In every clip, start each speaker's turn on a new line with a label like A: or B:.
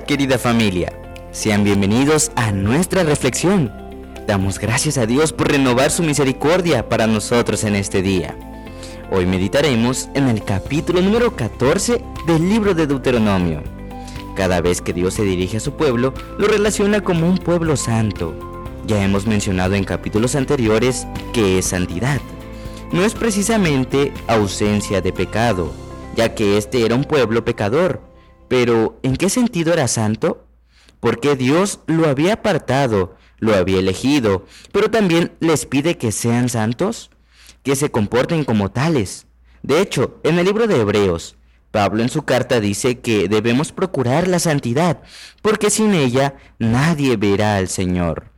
A: Querida familia, sean bienvenidos a nuestra reflexión. Damos gracias a Dios por renovar su misericordia para nosotros en este día. Hoy meditaremos en el capítulo número 14 del libro de Deuteronomio. Cada vez que Dios se dirige a su pueblo, lo relaciona como un pueblo santo. Ya hemos mencionado en capítulos anteriores que es santidad. No es precisamente ausencia de pecado, ya que este era un pueblo pecador, pero, ¿en qué sentido era santo? Porque Dios lo había apartado, lo había elegido, pero también les pide que sean santos, que se comporten como tales. De hecho, en el libro de Hebreos, Pablo en su carta dice que debemos procurar la santidad, porque sin ella nadie verá al Señor.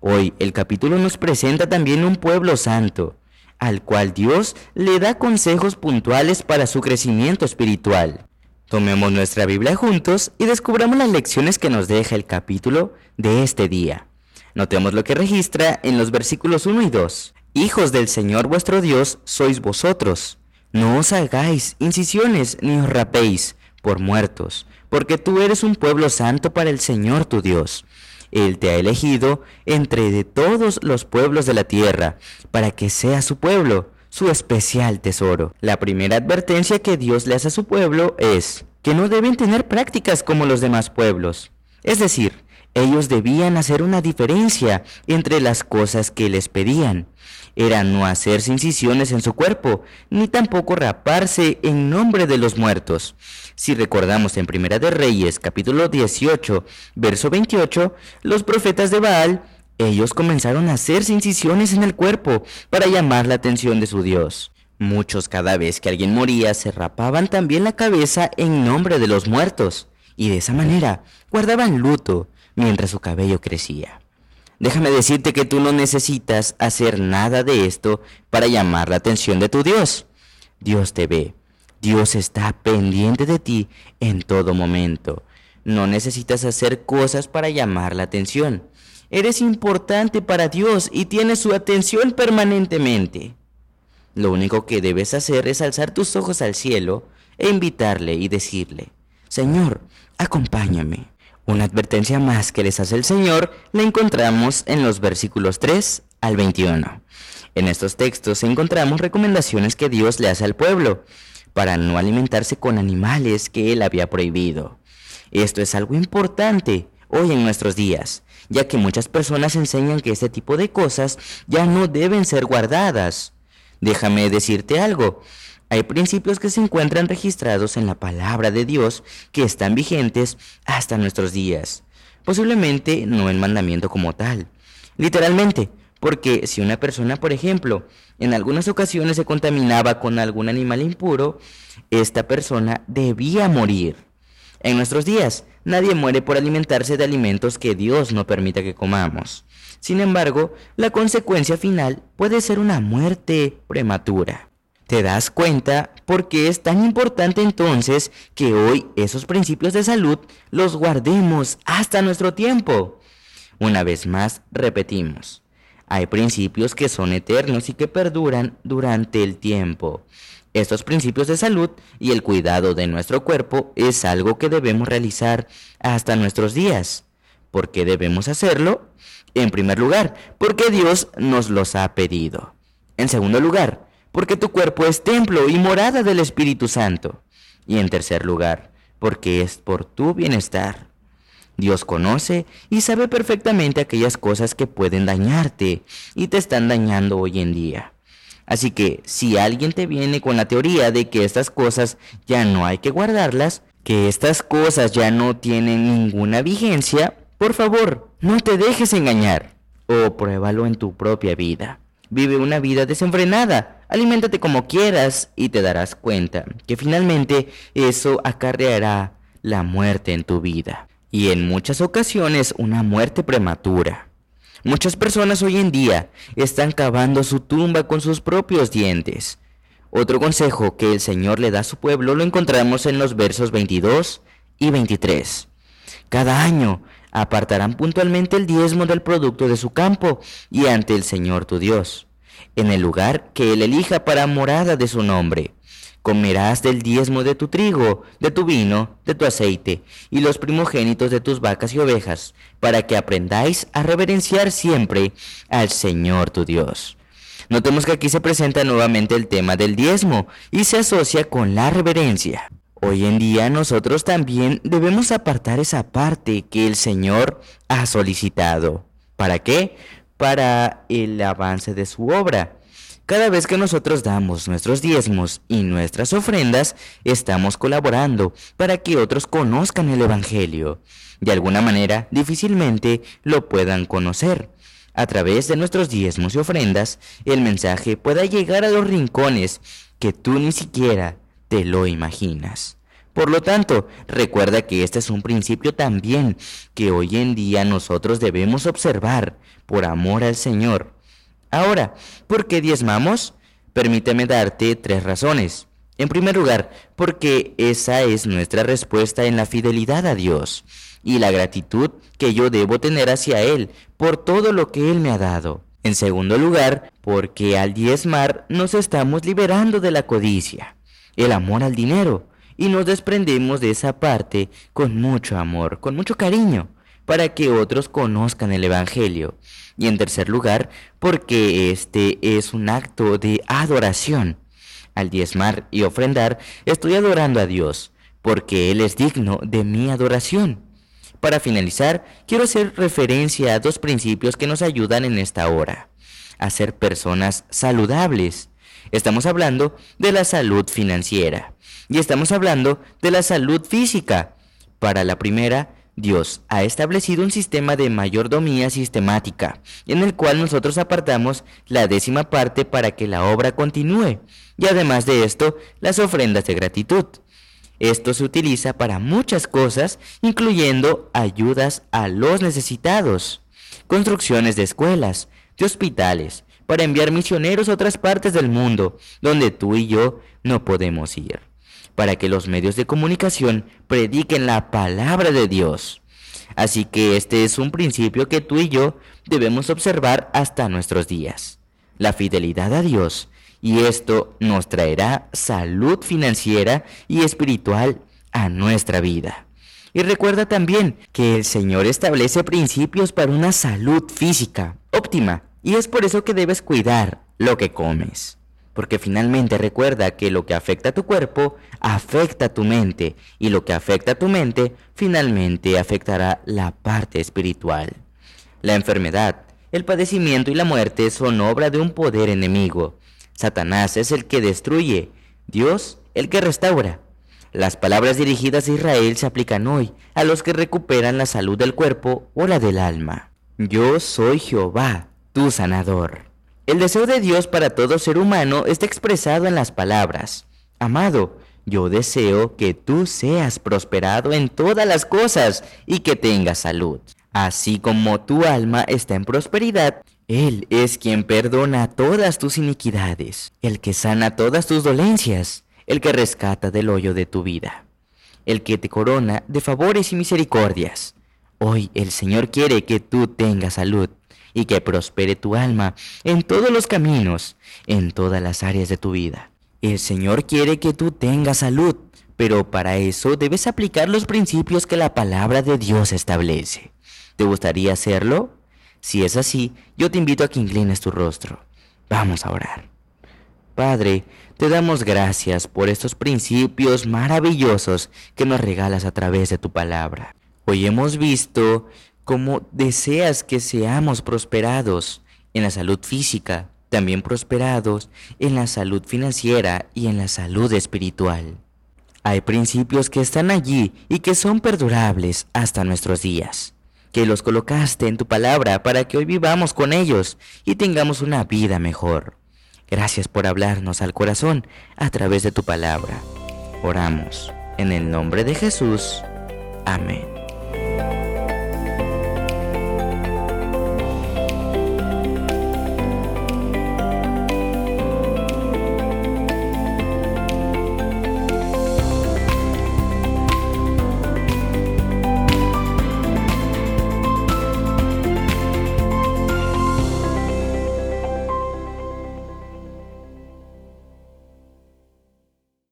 A: Hoy el capítulo nos presenta también un pueblo santo, al cual Dios le da consejos puntuales para su crecimiento espiritual. Tomemos nuestra Biblia juntos y descubramos las lecciones que nos deja el capítulo de este día. Notemos lo que registra en los versículos 1 y 2. Hijos del Señor vuestro Dios sois vosotros. No os hagáis incisiones ni os rapéis por muertos, porque tú eres un pueblo santo para el Señor tu Dios. Él te ha elegido entre de todos los pueblos de la tierra, para que sea su pueblo su especial tesoro. La primera advertencia que Dios le hace a su pueblo es que no deben tener prácticas como los demás pueblos. Es decir, ellos debían hacer una diferencia entre las cosas que les pedían. Era no hacerse incisiones en su cuerpo, ni tampoco raparse en nombre de los muertos. Si recordamos en Primera de Reyes, capítulo 18, verso 28, los profetas de Baal ellos comenzaron a hacerse incisiones en el cuerpo para llamar la atención de su Dios. Muchos cada vez que alguien moría se rapaban también la cabeza en nombre de los muertos, y de esa manera guardaban luto mientras su cabello crecía. Déjame decirte que tú no necesitas hacer nada de esto para llamar la atención de tu Dios. Dios te ve. Dios está pendiente de ti en todo momento. No necesitas hacer cosas para llamar la atención. Eres importante para Dios y tienes su atención permanentemente. Lo único que debes hacer es alzar tus ojos al cielo e invitarle y decirle, Señor, acompáñame. Una advertencia más que les hace el Señor la encontramos en los versículos 3 al 21. En estos textos encontramos recomendaciones que Dios le hace al pueblo para no alimentarse con animales que él había prohibido. Esto es algo importante hoy en nuestros días, ya que muchas personas enseñan que este tipo de cosas ya no deben ser guardadas. Déjame decirte algo. Hay principios que se encuentran registrados en la palabra de Dios que están vigentes hasta nuestros días. Posiblemente no el mandamiento como tal. Literalmente, porque si una persona, por ejemplo, en algunas ocasiones se contaminaba con algún animal impuro, esta persona debía morir. En nuestros días, nadie muere por alimentarse de alimentos que Dios no permita que comamos. Sin embargo, la consecuencia final puede ser una muerte prematura. ¿Te das cuenta por qué es tan importante entonces que hoy esos principios de salud los guardemos hasta nuestro tiempo? Una vez más, repetimos. Hay principios que son eternos y que perduran durante el tiempo. Estos principios de salud y el cuidado de nuestro cuerpo es algo que debemos realizar hasta nuestros días. ¿Por qué debemos hacerlo? En primer lugar, porque Dios nos los ha pedido. En segundo lugar, porque tu cuerpo es templo y morada del Espíritu Santo. Y en tercer lugar, porque es por tu bienestar. Dios conoce y sabe perfectamente aquellas cosas que pueden dañarte y te están dañando hoy en día. Así que si alguien te viene con la teoría de que estas cosas ya no hay que guardarlas, que estas cosas ya no tienen ninguna vigencia, por favor, no te dejes engañar. O pruébalo en tu propia vida. Vive una vida desenfrenada, aliméntate como quieras y te darás cuenta que finalmente eso acarreará la muerte en tu vida. Y en muchas ocasiones una muerte prematura. Muchas personas hoy en día están cavando su tumba con sus propios dientes. Otro consejo que el Señor le da a su pueblo lo encontramos en los versos 22 y 23. Cada año apartarán puntualmente el diezmo del producto de su campo y ante el Señor tu Dios. En el lugar que Él elija para morada de su nombre. Comerás del diezmo de tu trigo, de tu vino, de tu aceite, y los primogénitos de tus vacas y ovejas, para que aprendáis a reverenciar siempre al Señor tu Dios. Notemos que aquí se presenta nuevamente el tema del diezmo y se asocia con la reverencia. Hoy en día nosotros también debemos apartar esa parte que el Señor ha solicitado. ¿Para qué? Para el avance de su obra. Cada vez que nosotros damos nuestros diezmos y nuestras ofrendas, estamos colaborando para que otros conozcan el Evangelio. De alguna manera, difícilmente lo puedan conocer. A través de nuestros diezmos y ofrendas, el mensaje pueda llegar a los rincones que tú ni siquiera te lo imaginas. Por lo tanto, recuerda que este es un principio también que hoy en día nosotros debemos observar por amor al Señor. Ahora, ¿por qué diezmamos? Permíteme darte tres razones. En primer lugar, porque esa es nuestra respuesta en la fidelidad a Dios y la gratitud que yo debo tener hacia Él por todo lo que Él me ha dado. En segundo lugar, porque al diezmar nos estamos liberando de la codicia el amor al dinero y nos desprendemos de esa parte con mucho amor, con mucho cariño, para que otros conozcan el Evangelio. Y en tercer lugar, porque este es un acto de adoración. Al diezmar y ofrendar, estoy adorando a Dios, porque Él es digno de mi adoración. Para finalizar, quiero hacer referencia a dos principios que nos ayudan en esta hora. A ser personas saludables Estamos hablando de la salud financiera y estamos hablando de la salud física. Para la primera, Dios ha establecido un sistema de mayordomía sistemática, en el cual nosotros apartamos la décima parte para que la obra continúe, y además de esto, las ofrendas de gratitud. Esto se utiliza para muchas cosas, incluyendo ayudas a los necesitados, construcciones de escuelas, de hospitales, para enviar misioneros a otras partes del mundo donde tú y yo no podemos ir, para que los medios de comunicación prediquen la palabra de Dios. Así que este es un principio que tú y yo debemos observar hasta nuestros días. La fidelidad a Dios. Y esto nos traerá salud financiera y espiritual a nuestra vida. Y recuerda también que el Señor establece principios para una salud física óptima y es por eso que debes cuidar lo que comes. Porque finalmente recuerda que lo que afecta a tu cuerpo afecta a tu mente y lo que afecta a tu mente finalmente afectará la parte espiritual. La enfermedad, el padecimiento y la muerte son obra de un poder enemigo. Satanás es el que destruye, Dios el que restaura. Las palabras dirigidas a Israel se aplican hoy a los que recuperan la salud del cuerpo o la del alma. Yo soy Jehová, tu sanador. El deseo de Dios para todo ser humano está expresado en las palabras, Amado, yo deseo que tú seas prosperado en todas las cosas y que tengas salud. Así como tu alma está en prosperidad, Él es quien perdona todas tus iniquidades, el que sana todas tus dolencias, el que rescata del hoyo de tu vida, el que te corona de favores y misericordias. Hoy el Señor quiere que tú tengas salud y que prospere tu alma en todos los caminos, en todas las áreas de tu vida. El Señor quiere que tú tengas salud, pero para eso debes aplicar los principios que la palabra de Dios establece. ¿Te gustaría hacerlo? Si es así, yo te invito a que inclines tu rostro. Vamos a orar. Padre, te damos gracias por estos principios maravillosos que nos regalas a través de tu palabra. Hoy hemos visto como deseas que seamos prosperados en la salud física, también prosperados en la salud financiera y en la salud espiritual. Hay principios que están allí y que son perdurables hasta nuestros días, que los colocaste en tu palabra para que hoy vivamos con ellos y tengamos una vida mejor. Gracias por hablarnos al corazón a través de tu palabra. Oramos en el nombre de Jesús. Amén.